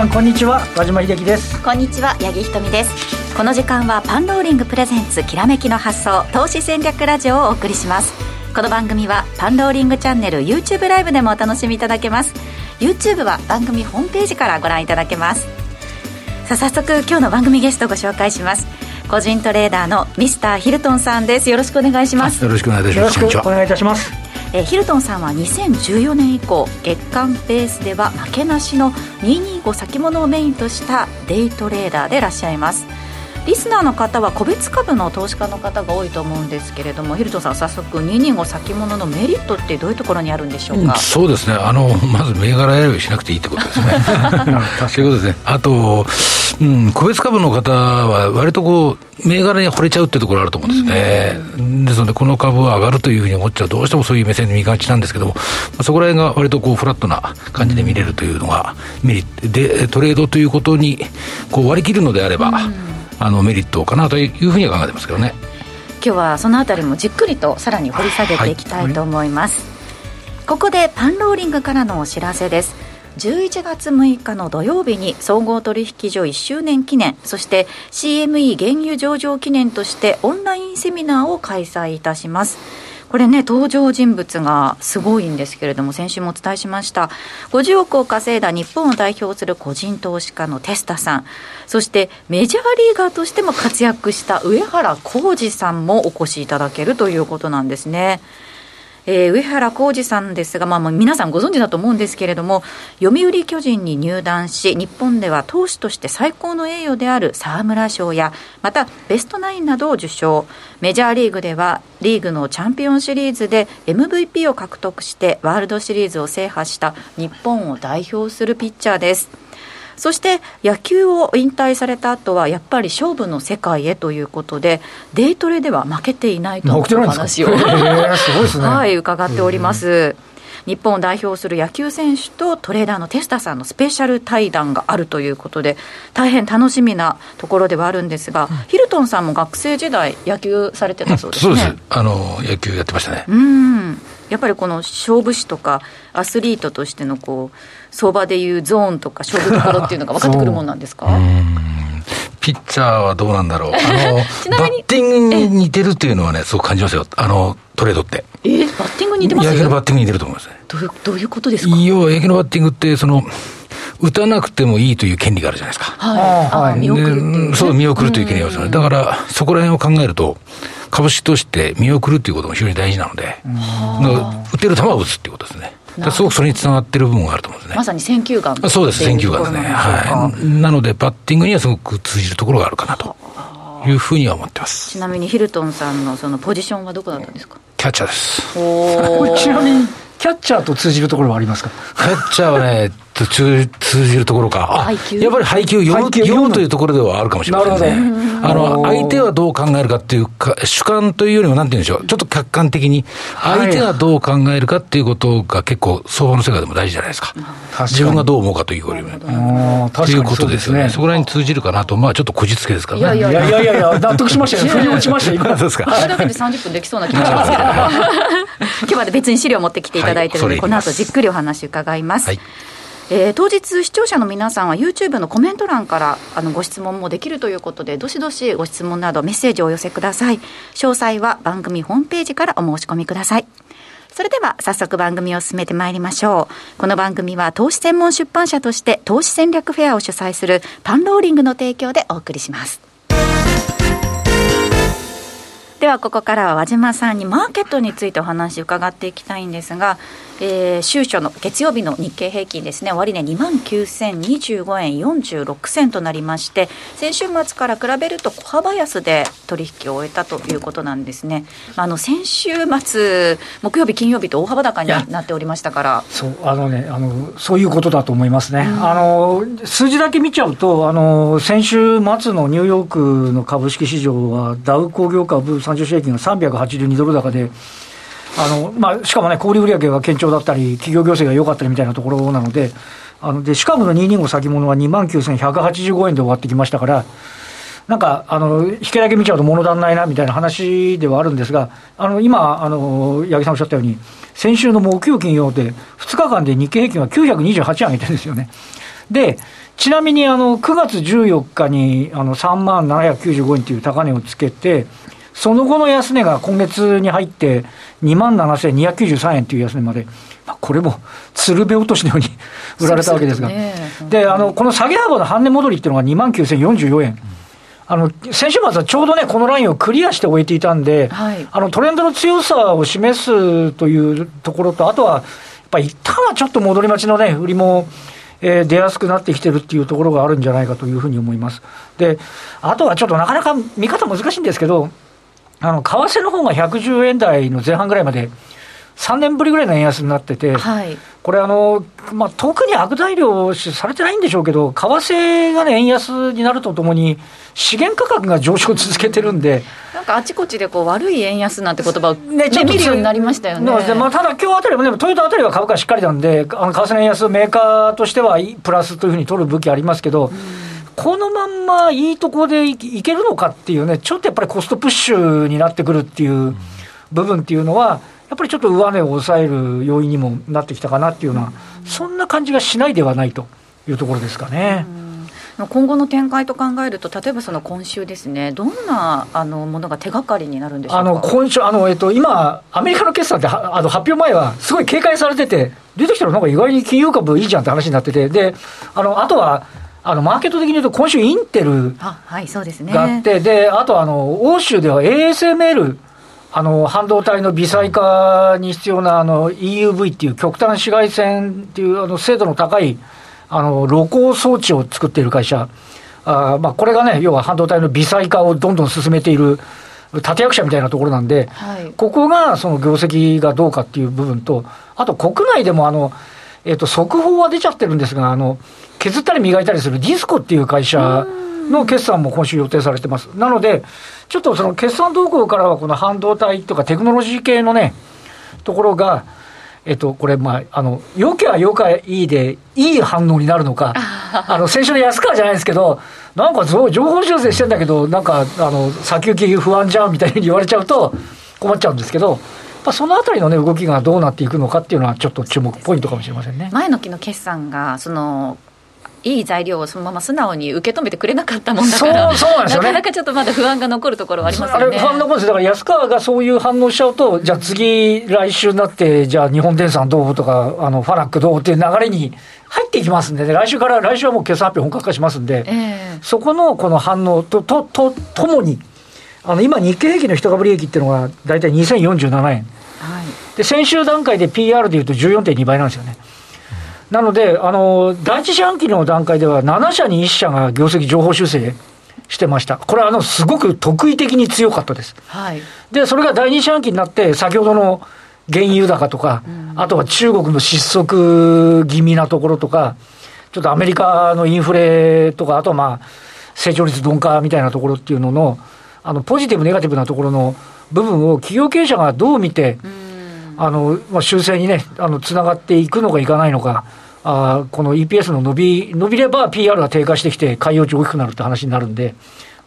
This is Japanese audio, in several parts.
皆さんこんにちは。和島秀樹です。こんにちは八木ひとみです。この時間はパンローリングプレゼンツきらめきの発想投資戦略ラジオをお送りします。この番組はパンローリングチャンネル YouTube ライブでもお楽しみいただけます。YouTube は番組ホームページからご覧いただけます。さあ早速今日の番組ゲストをご紹介します。個人トレーダーのミスターヒルトンさんです。よろしくお願いします。よろしくお願いいたしますえー、ヒルトンさんは2014年以降月間ベースでは負けなしの225先物をメインとしたデイトレーダーでいらっしゃいます。リスナーの方は個別株の投資家の方が多いと思うんですけれどもヒルトンさん早速225先物のメリットってどういうところにあるんでしょうか、うん、そうですね。あのまず銘柄選びしなくていいってことですね。そういうことですねあとうん、個別株の方は、割とこう、銘柄に惚れちゃうっていうところあると思うんですね。うん、ですので、この株は上がるというふうに思っちゃう、どうしてもそういう目線で見がちなんですけども、そこら辺が割とこう、フラットな感じで見れるというのが、メリットで、トレードということに、こう、割り切るのであれば、うん、あの、メリットかなというふうには考えてますけどね。今日はそのあたりもじっくりとさらに掘り下げていきたいと思います。はいはい、ここでパンローリングからのお知らせです。11月6日の土曜日に総合取引所1周年記念そして CME 原油上場記念としてオンラインセミナーを開催いたしますこれね、登場人物がすごいんですけれども、先週もお伝えしました。50億を稼いだ日本を代表する個人投資家のテスタさん、そしてメジャーリーガーとしても活躍した上原浩二さんもお越しいただけるということなんですね。えー、上原浩二さんですが、まあ、皆さんご存知だと思うんですけれども、読売巨人に入団し、日本では投手として最高の栄誉である沢村賞や、またベストナインなどを受賞、メジャーリーグでは、リーグのチャンピオンシリーズで MVP を獲得して、ワールドシリーズを制覇した日本を代表するピッチャーです。そして野球を引退された後はやっぱり勝負の世界へということでデイトレでは負けていないという話を、はい、伺っております。日本を代表する野球選手とトレーダーのテスタさんのスペシャル対談があるということで大変楽しみなところではあるんですが、うん、ヒルトンさんも学生時代野球されてたそうですね、そうです。あの野球やってましたね。うんやっぱりこの勝負師とかアスリートとしてのこう相場でいうゾーンとか勝負どころっていうのが 分かってくるもんなんですか？ピッチャーはどうなんだろう。あの、バッティングに似てるっていうのはね、すごく感じますよ。あの、トレードって。えー、バッティングに似てます野球のバッティングに似てると思いますね。どういう、どういうことですか？要は野球のバッティングって、その、打たなくてもいいという権利があるじゃないですか。はい。見送るそう、見送るという権利があるんですよね。だから、そこら辺を考えると、株式として見送るっていうことも非常に大事なので、打てる球を打つっていうことですね。すごくそれにつながってる部分があると思うんですね。まさに選球眼そうです、選球眼ですね。はい。なので、バッティングにはすごく通じるところがあるかなというふうには思ってます。ちなみにヒルトンさんのそのポジションはどこだったんですか？キャッチャーです。お ちなみに、キャッチャーと通じるところはありますか？キャッチャーはね、と通じるところか。あ、やっぱり配球読む、読むというところではあるかもしれませんね。あの、相手はどう考えるかっていうか、主観というよりも、なんて言うんでしょう。ちょっと客観的に、相手がどう考えるかっていうことが結構、相場の世界でも大事じゃないですか。自分がどう思うかというよりも。ということですよね。そこら辺に通じるかなと、まあちょっとこじつけですからね。いやいやいやいやいや、納得しましたよ。腑に落ちました今。そうですか。これだけで30分できそうな気がしますけど。今日まで別に資料持ってきていただいてるので、この後じっくりお話伺います。えー、当日、視聴者の皆さんは YouTube のコメント欄からあのご質問もできるということで、どしどしご質問などメッセージをお寄せください。詳細は番組ホームページからお申し込みください。それでは早速番組を進めてまいりましょう。この番組は投資専門出版社として投資戦略フェアを主催するパンローリングの提供でお送りします。ではここからは和島さんにマーケットについてお話伺っていきたいんですが、えー、週初の月曜日の日経平均ですね、終値2万9025円46銭となりまして、先週末から比べると小幅安で取引を終えたということなんですね。あの先週末、木曜日、金曜日と大幅高になっておりましたから。そうあのねあの、そういうことだと思いますね。うん、あの数字だけ見ちゃうとあの、先週末のニューヨークの株式市場は、ダウ工業株30種平均が382ドル高で、あのまあ、しかもね、小売売上が堅調だったり、企業業績が良かったりみたいなところなので、あのでシカゴの225先物は2万9185円で終わってきましたから、なんか、あの、引けだけ見ちゃうと物足んないなみたいな話ではあるんですが、あの、今、あの、八木さんおっしゃったように、先週の木曜金曜で、2日間で日経平均は928円上げてるんですよね。で、ちなみにあの9月14日にあの3万795円という高値をつけて、その後の安値が今月に入って2万7293円という安値まで、まあ、これも鶴瓶落としのように売られたわけですが、であのこの下げ幅の半値戻りっていうのが2万9044円。あの先週末はちょうどね、このラインをクリアして終えていたんで、はい、あのトレンドの強さを示すというところと、あとは、やっぱり一旦はちょっと戻り待ちのね、売りも、えー、出やすくなってきてるっていうところがあるんじゃないかというふうに思います。で、あとはちょっとなかなか見方難しいんですけど、あの、為替の方が110円台の前半ぐらいまで、3年ぶりぐらいの円安になってて、はい、これあの、まあ、特に悪材料されてないんでしょうけど、為替が、ね、円安になるとともに、資源価格が上昇を続けてるんで、なんかあちこちでこう悪い円安なんて言葉を、ね、ちょっと見るようになりましたよね。まあ、ただ、今日あたりもね、トヨタあたりは株価しっかりなんで、あの為替の円安、メーカーとしてはプラスというふうに取る武器ありますけど、このまんまいいところでいけるのかっていうね、ちょっとやっぱりコストプッシュになってくるっていう部分っていうのは、やっぱりちょっと上値を抑える要因にもなってきたかなっていうような、そんな感じがしないではないというところですかね。今後の展開と考えると、例えばその今週ですね、どんなあのものが手がかりになるんでしょうあの今週あの、えっと、今、アメリカの決算ってあの発表前はすごい警戒されてて、出てきたらなんか意外に金融株いいじゃんって話になってて、であのあとはあのマーケット的に言うと、今週、インテルがあって、であとあの欧州では ASML あの半導体の微細化に必要なあの EUV っていう極端紫外線っていうあの精度の高いあの露光装置を作っている会社、あまあ、これがね、要は半導体の微細化をどんどん進めている立役者みたいなところなんで、はい、ここがその業績がどうかっていう部分と、あと国内でもあの、えっ、ー、と、速報は出ちゃってるんですが、あの、削ったり磨いたりするディスコっていう会社の決算も今週予定されてます。なので、ちょっとその決算動向からは、この半導体とかテクノロジー系のね、ところが、えっと、これ、まあ、あの、よけはよかいいで、いい反応になるのか、あの、先週の安川じゃないですけど、なんか情報修正してんだけど、なんか、あの、先行き不安じゃんみたいに言われちゃうと困っちゃうんですけど、まあ、そのあたりの、ね、動きがどうなっていくのかっていうのは、ちょっと注目ポイントかもしれませんね前の期の決算がそのいい材料をそのまま素直に受け止めてくれなかったもんだからそうなんですよ、ね、なかなかちょっとまだ不安が残るところはありますよね。不安残るんですだから安川がそういう反応しちゃうと、じゃあ次、来週になって、じゃあ日本電産どうとか、あのファラックどうっていう流れに入っていきますんで、ね、来週から、来週はもう決算発表本格化しますんで、えー、そこのこの反応とととともに、あの今、日経平均の一株利益っていうのが大体2047円、はい、で先週段階で PR でいうと14.2倍なんですよね。なので、あの、第一四半期の段階では、7社に1社が業績情報修正してました。これは、あの、すごく特異的に強かったです。はい。で、それが第二四半期になって、先ほどの原油高とか、うん、あとは中国の失速気味なところとか、ちょっとアメリカのインフレとか、あとはまあ、成長率鈍化みたいなところっていうのの、あの、ポジティブ、ネガティブなところの部分を企業経営者がどう見て、うんあの、まあ、修正にね、あの、つながっていくのかいかないのか、あこの EPS の伸び、伸びれば PR が低下してきて、海洋値大きくなるって話になるんで、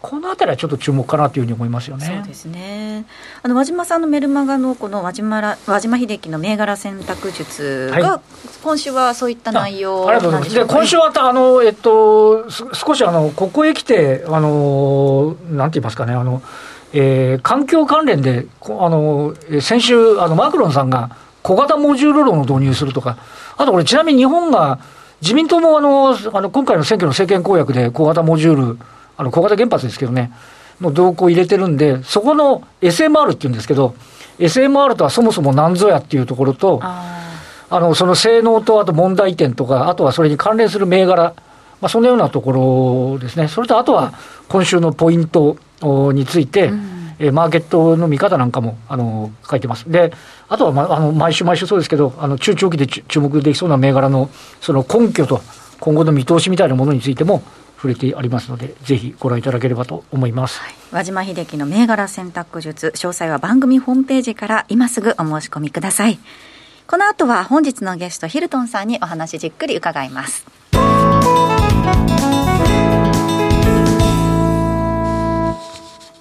このあたりはちょっと注目かなというふうに思いますよね。そうですね。あの和島さんのメルマガのこの和島ら和島秀樹の銘柄選択術が、はい、今週はそういった内容ありがとうございます。で今週はあのえっと少しあのここへ来てあのなんて言いますかねあの。えー、環境関連で、あの、先週、あの、マクロンさんが小型モジュール炉の導入するとか、あとこれちなみに日本が、自民党もあの、あの、今回の選挙の政権公約で小型モジュール、あの、小型原発ですけどね、の動向を入れてるんで、そこの SMR っていうんですけど、SMR とはそもそも何ぞやっていうところと、あの、その性能とあと問題点とか、あとはそれに関連する銘柄、まあ、そのようなところですね。それとあとは、今週のポイントについて、うん、えマーケットの見方なんかもあの書いてます。で、あとは、まあ、あの毎週毎週そうですけど、あの中長期で注目できそうな銘柄のその根拠と今後の見通しみたいなものについても触れてありますので、ぜひご覧いただければと思います。はい、和島秀樹の銘柄選択術、詳細は番組ホームページから今すぐお申し込みください。この後は本日のゲストヒルトンさんにお話じっくり伺います。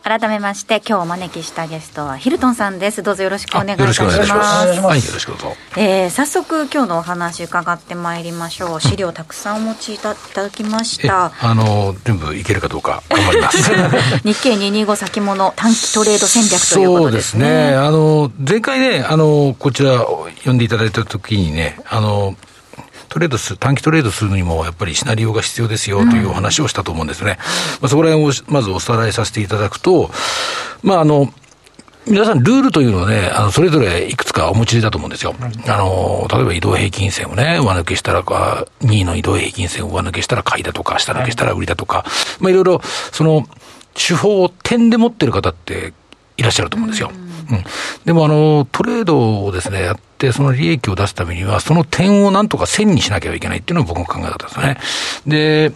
改めまして今日お招きしたゲストはヒルトンさんです。どうぞよろしくお願いいたします。はいよろしくどうぞ、えー、早速今日のお話伺ってまいりましょう。資料たくさんお持ちいただきました。あの全部いけるかどうか頑張ります 日経225先物短期トレード戦略ということですね。そうですね。あの前回ねあのこちら読んでいただいた時にねあのトレードする、短期トレードするにも、やっぱりシナリオが必要ですよというお話をしたと思うんですね。まあ、そこら辺をまずおさらいさせていただくと、まあ、あの、皆さん、ルールというのはね、あの、それぞれいくつかお持ちだと思うんですよ。あの、例えば移動平均線をね、上抜けしたらか、2位の移動平均線を上抜けしたら買いだとか、下抜けしたら売りだとか、まあ、いろいろ、その、手法を点で持ってる方っていらっしゃると思うんですよ。うん。でも、あの、トレードをですね、やって、その利益を出すためには、その点をなんとか線にしなきゃいけないっていうのが僕の考え方ですね。で、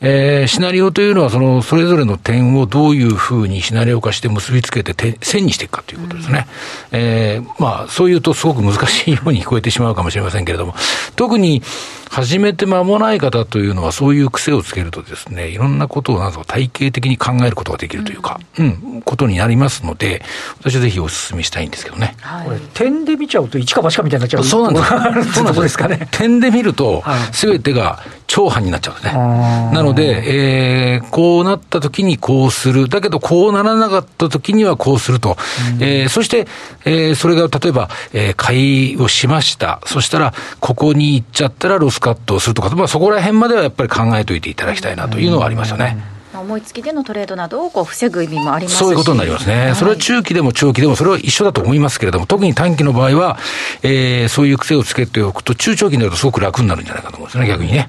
えー、シナリオというのは、その、それぞれの点をどういうふうにシナリオ化して結びつけて線にしていくかということですね。うん、えー、まあ、そういうとすごく難しいように聞こえてしまうかもしれませんけれども、特に始めて間もない方というのは、そういう癖をつけるとですね、いろんなことをなんか体系的に考えることができるというか、うん、うん、ことになりますので、私はぜひお勧めしたいんですけどね。はい、これ、点で見ちゃうと、一か八かみたいになっちゃうそうなんです。そうなんですかね。点で見ると、すべてが超反になっちゃうんですね。なので、えー、こうなった時にこうする。だけど、こうならなかった時にはこうすると。えー、そして、えー、それが例えば、えー、買いをしました。そしたら、ここに行っちゃったらロスカットをするとか、まあ、そこら辺まではやっぱり考えておいていただきたいなというのはありますよね。思いつきでのトレードなどをこう防ぐ意味もありますそういうことになりますね、はい、それは中期でも長期でも、それは一緒だと思いますけれども、特に短期の場合は、えー、そういう癖をつけておくと、中長期になるとすごく楽になるんじゃないかと思うんですね、逆にね。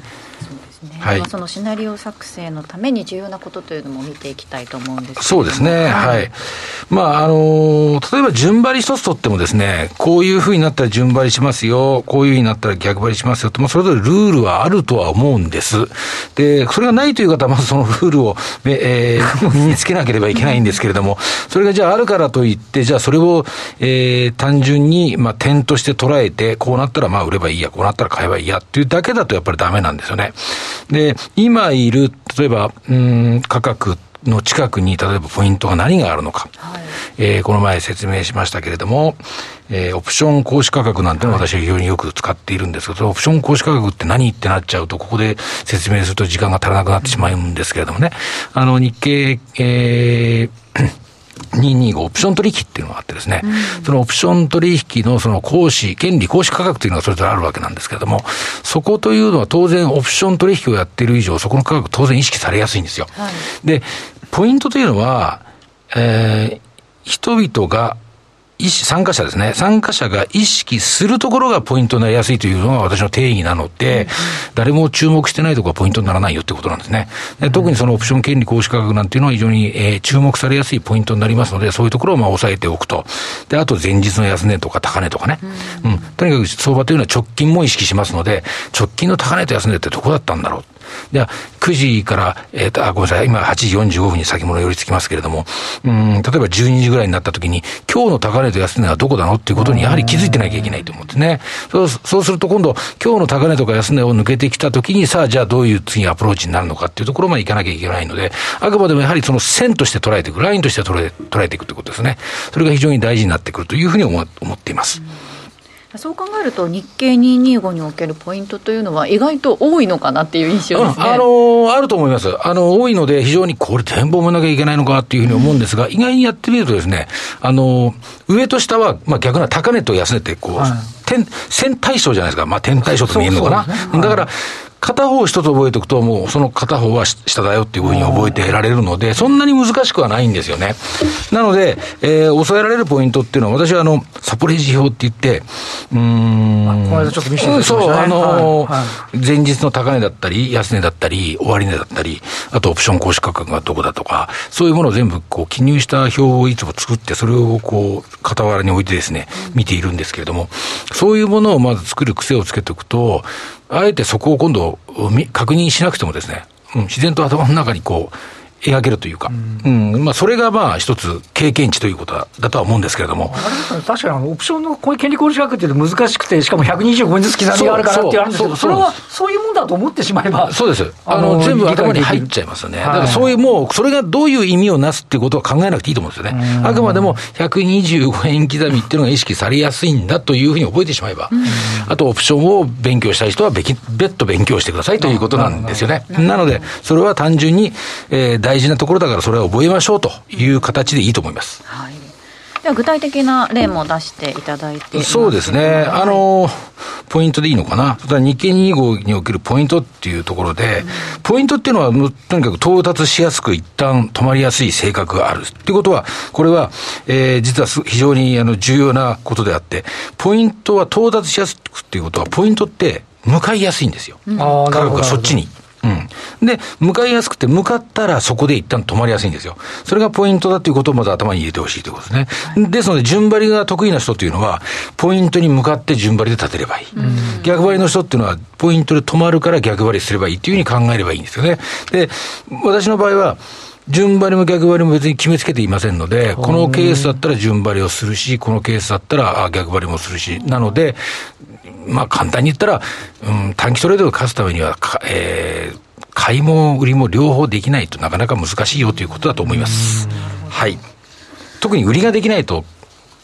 はい、そのシナリオ作成のために重要なことというのも見ていきたいと思うんですそうですね、はい、まああの例えば順張り一つとってもですね、こういうふうになったら順張りしますよ、こういうふうになったら逆張りしますよと、まあ、それぞれルールはあるとは思うんです。で、それがないという方は、まずそのルールを、えー、身につけなければいけないんですけれども、それがじゃああるからといって、じゃあそれを、えー、単純に、まあ、点として捉えて、こうなったらまあ売ればいいや、こうなったら買えばいいやっていうだけだとやっぱりダメなんですよね。で、今いる、例えば、うん、価格の近くに、例えばポイントが何があるのか。はい、えー、この前説明しましたけれども、えー、オプション行使価格なんてのは私は非常によく使っているんですけど、オプション行使価格って何ってなっちゃうと、ここで説明すると時間が足らなくなってしまうんですけれどもね、あの、日経、えー225オプション取引っていうのがあってですね、うん、そのオプション取引のその行使、権利行使価格というのがそれぞれあるわけなんですけれども、そこというのは当然オプション取引をやっている以上、そこの価格当然意識されやすいんですよ。はい、で、ポイントというのは、えー、人々が意識、参加者ですね。参加者が意識するところがポイントになりやすいというのが私の定義なので、うん、誰も注目してないところがポイントにならないよってことなんですね。で特にそのオプション権利行使価格なんていうのは非常に、えー、注目されやすいポイントになりますので、そういうところをまあ押さえておくと。で、あと前日の安値とか高値とかね。うん、うん、とにかく相場というのは直近も意識しますので、直近の高値と安値ってどこだったんだろう。では、9時から、えっ、ー、と、あ、ごめんなさい、今8時45分に先物寄りつきますけれども、うん、例えば12時ぐらいになった時に、今日の高値と安値はどこだのっていうことにやはり気づいてなきゃいけないと思うんですね。そうそうすると今度、今日の高値とか安値を抜けてきた時に、さあ、じゃあどういう次アプローチになるのかっていうところまでいかなきゃいけないので、あくまでもやはりその線として捉えていく、ラインとして捉え捉えていくということですね。それが非常に大事になってくるというふうに思っています。うんそう考えると、日経225におけるポイントというのは、意外と多いのかなっていう印象ですね、うん、あのあると思います、あの多いので、非常にこれ、展望もなきゃいけないのかっていうふうに思うんですが、うん、意外にやってみるとですね、あの上と下は、まあ、逆な高値と安値って、こう、はい、点、線対称じゃないですか、まあ、点対称と見えるのかな。ね。はい、だから片方一つ覚えておくと、もうその片方は下だよっていうふうに覚えてられるので、そんなに難しくはないんですよね。なので、えー、抑えられるポイントっていうのは、私はあの、サポレージ表って言って、うん。この間ちょっと見せてました、ね、そう、あのーはい、前日の高値だったり、安値だったり、終値だったり、あとオプション行使価格がどこだとか、そういうものを全部こう記入した表をいつも作って、それをこう、傍らに置いてですね、見ているんですけれども、そういうものをまず作る癖をつけておくと、あえてそこを今度、確認しなくてもですね、うん、自然と頭の中にこう、描けるというか、うん、うん、まあ、それがまあ一つ経験値ということだとは思うんですけれども。確かにあのオプションのこういう権利効率学っていうと難しくて、しかも125円ずつ刻みがあるからっていうあるんですけど、それはそういうもんだと思ってしまえば。そうです。あの、全部頭に入っちゃいますよね。だからそういうもう、それがどういう意味をなすっていうことは考えなくていいと思うんですよね。あくまでも125円刻みっていうのが意識されやすいんだというふうに覚えてしまえば、あとオプションを勉強したい人は別途勉強してくださいということなんですよね。なので、それは単純に、えー、大事なところだからそれは覚えましょうという形でいいと思います。はい。では具体的な例も出していただいてそうですね、あの、ポイントでいいのかな、日経225におけるポイントっていうところで、うん、ポイントっていうのは、とにかく到達しやすく、一旦止まりやすい性格があるっていうことは、これは、えー、実は非常にあの重要なことであって、ポイントは到達しやすくっていうことは、ポイントって向かいやすいんですよ、うん、価格がそっちに。うん。で、向かいやすくて、向かったらそこで一旦止まりやすいんですよ。それがポイントだということをまず頭に入れてほしいということですね。はい、ですので、順張りが得意な人っていうのは、ポイントに向かって順張りで立てればいい。逆張りの人っていうのは、ポイントで止まるから逆張りすればいいっていうふうに考えればいいんですよね。で、私の場合は、順張りも逆張りも別に決めつけていませんので、このケースだったら順張りをするし、このケースだったら逆張りもするし、なので、まあ簡単に言ったら、うん、短期トレードを勝つためには、えー、買いも売りも両方できないとなかなか難しいよということだと思います。はい。特に売りができないと、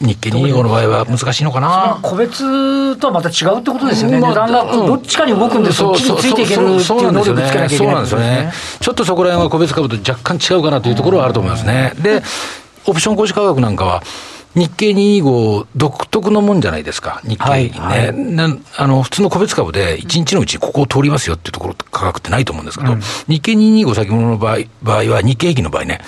日経225の場合は難しいのかな。個別とはまた違うってことですよね。まあ、値段がどっちかに動くんで、そっちについていけるっていう能力つけなきゃいけない、そうなんですよね。ちょっとそこら辺は個別株と若干違うかなというところはあると思いますね。で、オプション公式価格なんかは、日経225独特のもんじゃないですか、日経ね、はいはい、あの普通の個別株で1日のうちここを通りますよっていうところ価格ってないと思うんですけど、うん、日経225先物の場合場合は、日経平均の場合ね、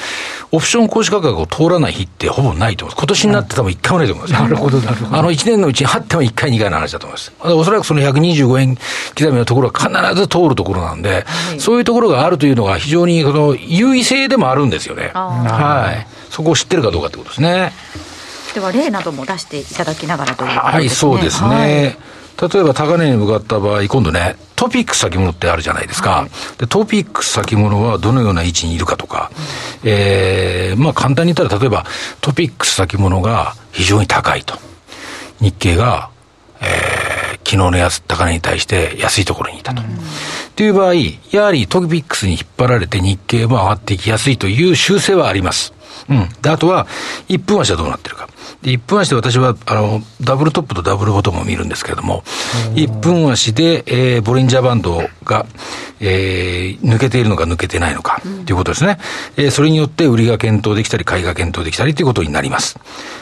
オプション公式価格を通らない日ってほぼないと思います。今年になって多分1回もないと思います、なるほど、なるほど。あの1年のうちにあっても1回、2回の話だと思います。おそらくその125円刻みのところは必ず通るところなんで、はい、そういうところがあるというのが非常にその優位性でもあるんですよね。はい。そこを知ってるかどうかってことですね。では例なども出していただきながらということですね。はい、そうですね。はい、例えば高値に向かった場合、今度ね、トピックス先物ってあるじゃないですか。はい、でトピックス先物はどのような位置にいるかとか、うん、えー、まあ簡単に言ったら、例えばトピックス先物が非常に高いと。日経が、えー、昨日の安高値に対して安いところにいたと。うん、という場合、やはりトピックスに引っ張られて日経も上がっていきやすいという習性はあります。うん。で、あとは、1分足はどうなってるか。で、1分足で私は、あの、ダブルトップとダブルボトムを見るんですけれども、1分足で、えー、ボリンジャーバンドが、えー、抜けているのか抜けてないのか、ということですね。えー、それによって売りが検討できたり、買いが検討できたりということになります。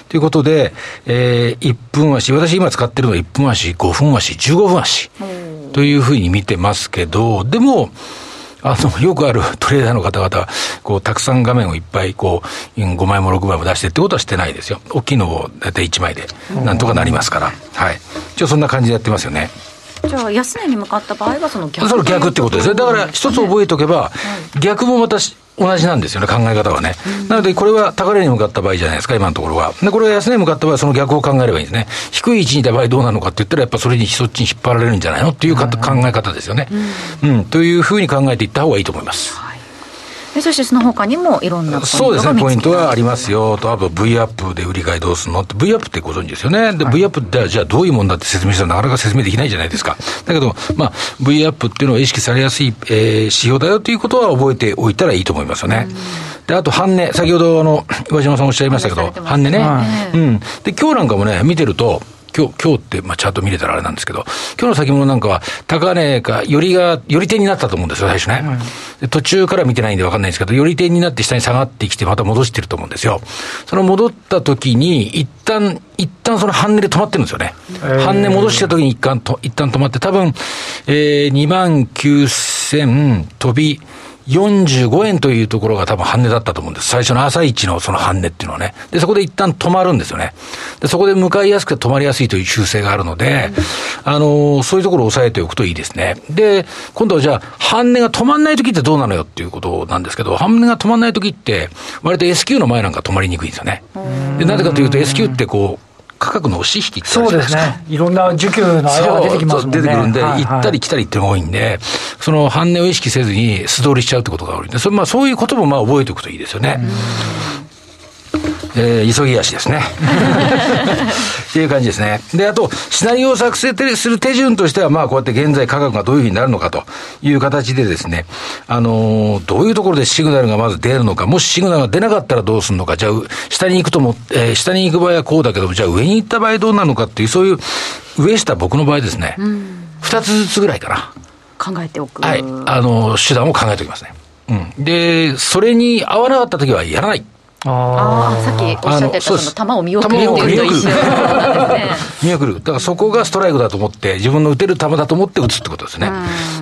ということで、えー、1分足、私今使ってるのは1分足、5分足、15分足、というふうに見てますけど、でも、あの、よくあるトレーダーの方々こう、たくさん画面をいっぱい、こう、5枚も6枚も出してってことはしてないですよ。大きいのを大体1枚で、なんとかなりますから。はい。一応そんな感じでやってますよね。じゃあ、安値に向かった場合は、その逆その逆ってことですね。だから、一つ覚えておけば、逆もまた同じなんですよね、考え方はね。なので、これは高値に向かった場合じゃないですか、今のところは。で、これが安値に向かった場合は、その逆を考えればいいんですね。低い位置にいた場合どうなのかって言ったら、やっぱそれにそっちに引っ張られるんじゃないのっていう考え方ですよね。うん、というふうに考えていった方がいいと思います。そしてその他にもいろんなそうですね、ポイントがありますよと、あと V アップで売り買いどうするのって、V アップってご存知ですよね。で、はい、V アップってじゃあどういうもんだって説明したらなかなか説明できないじゃないですか。だけど、まあ、V アップっていうのは意識されやすい、えー、指標だよということは覚えておいたらいいと思いますよね。で、あと半値、先ほどあの、岩島さんおっしゃいましたけど、半値ね、はい、うん。で、今日なんかもね、見てると、今日、今日って、まあ、チャート見れたらあれなんですけど、今日の先物なんかは、高値か、よりが、より点になったと思うんですよ、最初ね。うん、途中から見てないんで分かんないんですけど、より点になって下に下がってきて、また戻してると思うんですよ。その戻った時に、一旦、一旦その半値で止まってるんですよね。半値戻した時に一旦と、一旦止まって、多分、えー、2万9000飛び、45円というところが多分半値だったと思うんです。最初の朝一のその半値っていうのはね。で、そこで一旦止まるんですよね。で、そこで向かいやすくて止まりやすいという習性があるので、あのそういうところを押さえておくといいですね。で、今度はじゃあ、半値が止まんない時ってどうなのよっていうことなんですけど、半値が止まんない時って、割と S q の前なんか止まりにくいんですよね。で、なぜかというと S q ってこう、価格の押し引きってそうですね。いろんな需給の間が出てきますもんね。出てくるんで、はい行ったり来たりっていうのが多いんで、その半値を意識せずに素通りしちゃうってことが多いんで、それまあそういうこともまあ覚えておくといいですよね。えー急ぎ足ですね。っていう感じですね。で、あと、シナリオを作成する手順としては、まあ、こうやって現在価格がどういうふうになるのかという形でですね、あのーどういうところでシグナルがまず出るのか、もしシグナルが出なかったらどうするのか、じゃあ、下に行くとも、えー下に行く場合はこうだけども、じゃあ上に行った場合どうなるのかっていう、そういう、上下僕の場合ですね、二、つずつぐらいかな。考えておく。はい。あの、手段を考えておきますね。うん。で、それに合わなかった時はやらない。ああ、さっきおっしゃってた、そあの球を見送るっていうと一緒ですね。見送る。だからそこがストライクだと思って、自分の打てる球だと思って打つってことですね。だ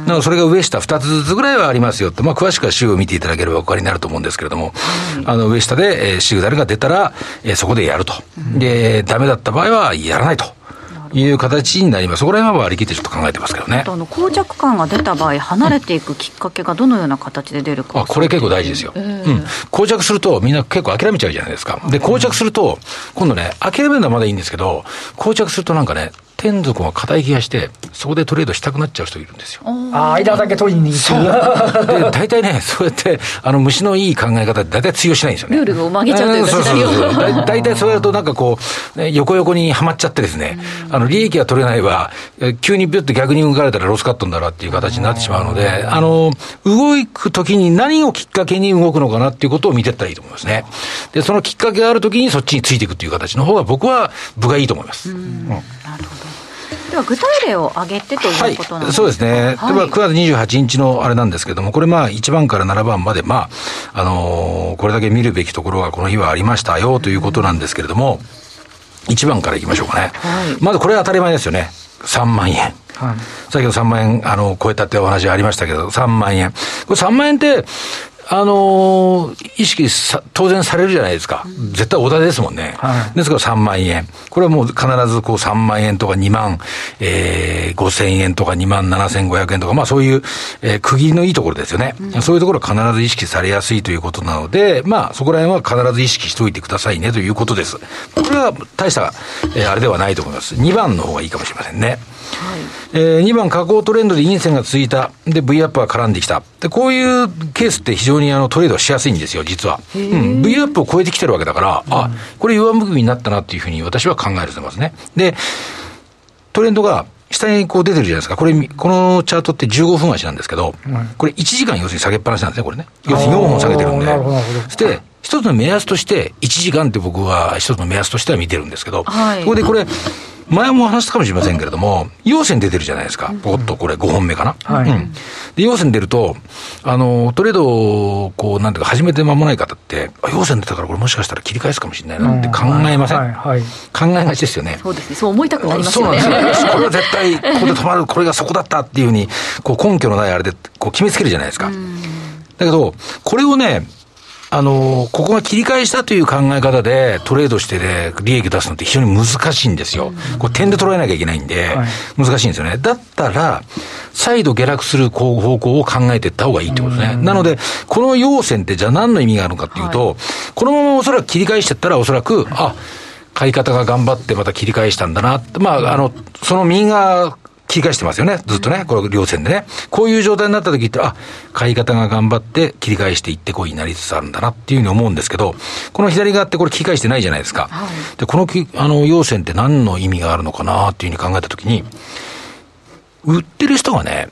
からそれが上下2つずつぐらいはありますよって、まあ詳しくは週を見ていただければお分かりになると思うんですけれども、あの上下で、えーシグナルが出たら、えーそこでやると。で、ダメだった場合はやらないと。いう形になります。そこら辺は割り切ってちょっと考えてますけどね。あの膠着感が出た場合、離れていくきっかけがどのような形で出るか。あ、これ結構大事ですよ。うん。膠着するとみんな結構諦めちゃうじゃないですか。で、膠着すると、今度ね、諦めるのはまだいいんですけど、膠着するとなんかね、天属が硬い気がして、そこでトレードしたくなっちゃう人いるんですよ。あ間だけ取りに行く。で、大体ね、そうやって、あの、虫のいい考え方って大体通用しないんですよね。ルールを曲げちゃうというかんそうそうそう大体そうやるとなんかこう、ね横横にはまっちゃってですね、あの、利益が取れないは、え急にビュッと逆に動かれたらロスカットになるっていう形になってしまうので、あの、動くときに何をきっかけに動くのかなっていうことを見てったらいいと思いますね。で、そのきっかけがあるときにそっちについていくっていう形の方が僕は部がいいと思います。うんなるほど。では具体例を挙げてということなんですか、はい、そうですね。例えばはい9月28日のあれなんですけども、これまあ1番から7番まで、まあ、あのーこれだけ見るべきところがこの日はありましたよということなんですけれども、1番からいきましょうかね。はいまずこれは当たり前ですよね。3万円。はい先ほど3万円、あの、超えたってお話ありましたけど、3万円。これ3万円って、あのー意識さ、当然されるじゃないですか。絶対お題ですもんね。はいですから3万円。これはもう必ずこう3万円とか2万、えー、5千円とか2万7500円とか、まあそういう、えー区切りのいいところですよね。そういうところは必ず意識されやすいということなので、まあそこら辺は必ず意識しておいてくださいねということです。これは大した、えーあれではないと思います。2番の方がいいかもしれませんね。えー、2番、下降トレンドで陰線が続いた。で、V アップが絡んできた。で、こういうケースって非常にあのトレードしやすいんですよ、実は。うん。V アップを超えてきてるわけだから、あ、これ弱含みになったなっていうふうに私は考えてますね。で、トレンドが下にこう出てるじゃないですか。これ、このチャートって15分足なんですけど、これ1時間要するに下げっぱなしなんですね、これね。要するに4本下げてるんで。そして、一つの目安として、1時間って僕は一つの目安としては見てるんですけど、はいそこでこれ、前も話したかもしれませんけれども、陽線出てるじゃないですか。ポコッとこれ5本目かな。はいうん。で、陽線出ると、あの、トレードを、こう、なんていうか、始めて間もない方って、あ、陽線出たからこれもしかしたら切り返すかもしれないなって考えません、はいはい考えがちですよね。そうですね。そう思いたくなりますよね。そうなんですよ。これは絶対、ここで止まる、これがそこだったっていうふうに、こう根拠のないあれで、こう決めつけるじゃないですか。だけど、これをね、あのここが切り返したという考え方でトレードしてで利益出すのって非常に難しいんですよ。これ点で捉えなきゃいけないんで、はい難しいんですよね。だったら、再度下落する方向を考えていった方がいいってことですね。なので、この陽線ってじゃあ何の意味があるのかっていうと、このままおそらく切り返していったらおそらく、あ、買い方が頑張ってまた切り返したんだなまあ、あの、その右が切り返してますよね。ずっとね。これ両線でね。こういう状態になった時って、あ、買い方が頑張って切り返していってこいになりつつあるんだなっていうふうに思うんですけど、この左側ってこれ切り返してないじゃないですか。で、このき、あの、陽線って何の意味があるのかなっていうふうに考えた時に、売ってる人がね、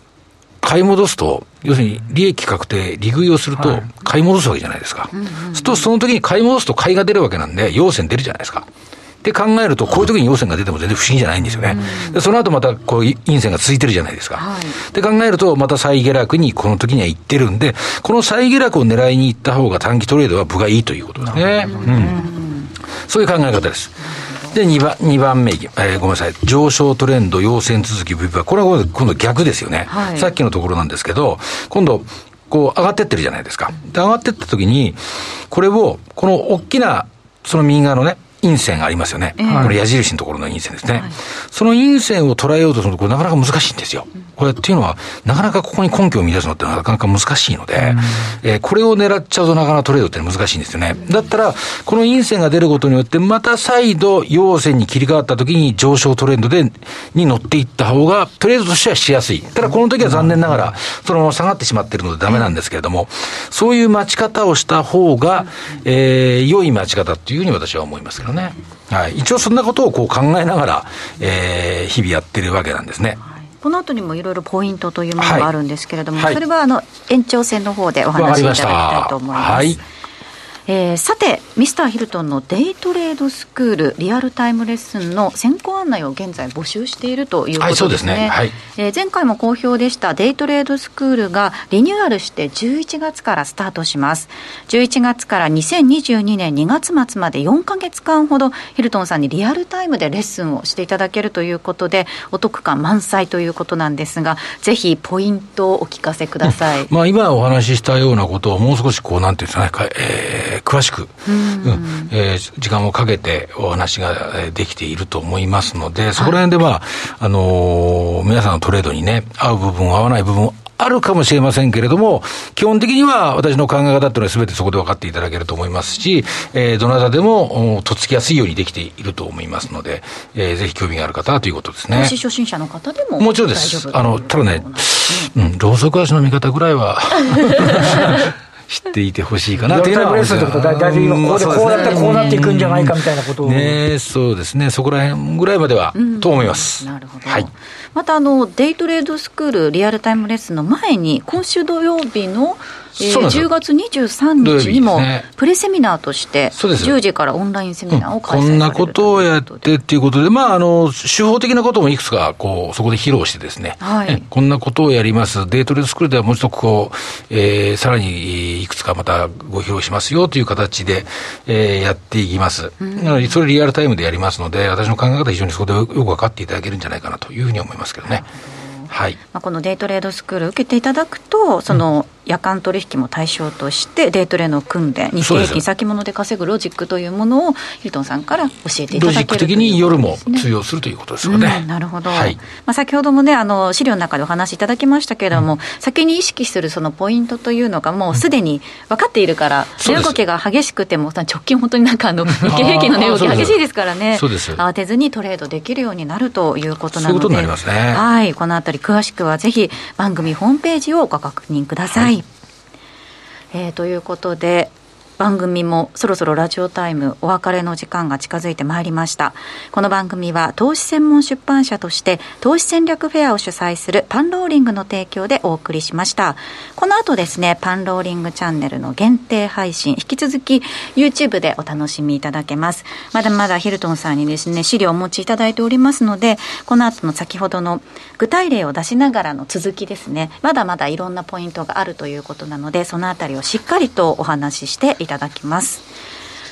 買い戻すと、要するに利益確定、利食いをすると、買い戻すわけじゃないですか。そうすると、その時に買い戻すと買いが出るわけなんで、陽線出るじゃないですか。って考えると、こういう時に陽線が出ても全然不思議じゃないんですよね。でその後また、こう、陰線が続いてるじゃないですか。はいって考えると、また再下落にこの時には行ってるんで、この再下落を狙いに行った方が短期トレードは部がいいということですね。うん。そういう考え方です。で、2番、二番目えーごめんなさい。上昇トレンド、陽線続き V バー。これは今度逆ですよね。はいさっきのところなんですけど、今度、こう上がってってるじゃないですか。で、上がってった時に、これを、この大きな、その右側のね、陰線ありますよね。これ矢印のところの陰線ですね。はい、その陰線を捉えようとすると、これなかなか難しいんですよ。これっていうのは、なかなかここに根拠を見出すのってなかなか難しいので、えー、これを狙っちゃうとなかなかトレードって難しいんですよね。だったら、この陰線が出ることによって、また再度陽線に切り替わった時に上昇トレンドで、に乗っていった方が、トレードとしてはしやすい。ただこの時は残念ながら、そのまま下がってしまっているのでダメなんですけれども、そういう待ち方をした方が、えー、良い待ち方っていうふうに私は思いますけどね。はい。一応そんなことをこう考えながら、えー、日々やってるわけなんですね。この後にもいろいろポイントというものがあるんですけれども、はい、それはあの延長戦の方でお話しいただきたいと思います。はいえー、さて、ミスターヒルトンのデイトレードスクールリアルタイムレッスンの先行案内を現在募集しているということですね。はい、ねはい、えー、前回も好評でしたデイトレードスクールがリニューアルして11月からスタートします。11月から2022年2月末まで4か月間ほどヒルトンさんにリアルタイムでレッスンをしていただけるということで、お得感満載ということなんですが、ぜひポイントをお聞かせください。まあ今お話ししたようなことをもう少しこうなんていうんですかね、えー詳しく、うん、えー、時間をかけてお話ができていると思いますので、そこら辺では、あのー、皆さんのトレードにね、合う部分、合わない部分、あるかもしれませんけれども、基本的には私の考え方っていうのは全てそこで分かっていただけると思いますし、えー、どなたでもとっつきやすいようにできていると思いますので、えー、ぜひ興味がある方はということですね。初心者の方でももちろんです。あの、ただね、うん、ローソク足の見方ぐらいは 知っていてほしいかなというのは。レースってことは、大体今、ここでこうなったらこうなっていくんじゃないかみたいなことを。ねそうですね、そこら辺ぐらいまでは、と思います。なるほど。はい。また、あの、デイトレードスクールリアルタイムレッスンの前に、今週土曜日のえー、10月23日にもプレセミナーとして10時からオンラインセミナーを開催される、うん、こんなことをやってっていうことで、まあ、あの手法的なこともいくつかこうそこで披露してですね、はい、こんなことをやります。デートレードスクールではもう一度こう、えー、さらにいくつかまたご披露しますよという形で、えー、やっていきます、うん、なのでそれリアルタイムでやりますので私の考え方非常にそこでよく分かっていただけるんじゃないかなというふうに思いますけどね。はい。まあ、このデイトレードスクール受けていただくとその、夜間取引も対象としてデイトレの訓練日経平均先物で稼ぐロジックというものをヒルトンさんから教えていただける、ね、ロジック的に夜も通用するということですよね、うん、なるほど、はい、まあ、先ほどもねあの資料の中でお話しいただきましたけれども、うん、先に意識するそのポイントというのがもうすでに分かっているから、値、動きが激しくても直近本当になんかあの日経平均の値動き激しいですからね。慌てずにトレードできるようになるということなので、ね、はい。このあたり詳しくはぜひ番組ホームページをご確認ください、はいえー、ということで番組もそろそろラジオタイムお別れの時間が近づいてまいりました。この番組は投資専門出版社として投資戦略フェアを主催するパンローリングの提供でお送りしました。この後ですねパンローリングチャンネルの限定配信引き続き YouTube でお楽しみいただけます。まだまだヒルトンさんにですね資料をお持ちいただいておりますのでこの後の先ほどの具体例を出しながらの続きですね。まだまだいろんなポイントがあるということなのでそのあたりをしっかりとお話ししていいただきます。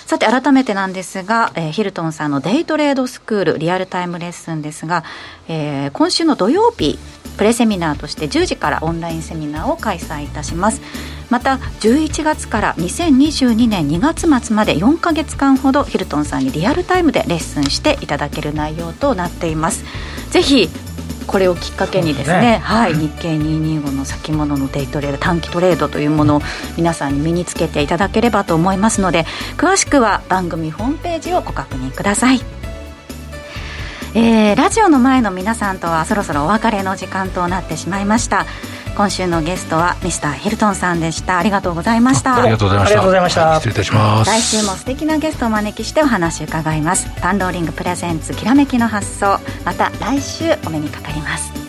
さて改めてなんですが、えー、ヒルトンさんのデイトレードスクールリアルタイムレッスンですが、えー、今週の土曜日プレセミナーとして10時からオンラインセミナーを開催いたしますまた11月から2022年2月末まで4か月間ほどヒルトンさんにリアルタイムでレッスンしていただける内容となっていますぜひこれをきっかけにですね、ね、はい、日経225の先物のデイトレード短期トレードというものを皆さんに身につけていただければと思いますので詳しくは番組ホームページをご確認ください。えー、ラジオの前の皆さんとはそろそろお別れの時間となってしまいました。今週のゲストはミスターヒルトンさんでした。ありがとうございました。ありがとうございました。失礼いたします。来週も素敵なゲストをお招きしてお話伺います。パンローリングプレゼンツきらめきの発想。また来週お目にかかります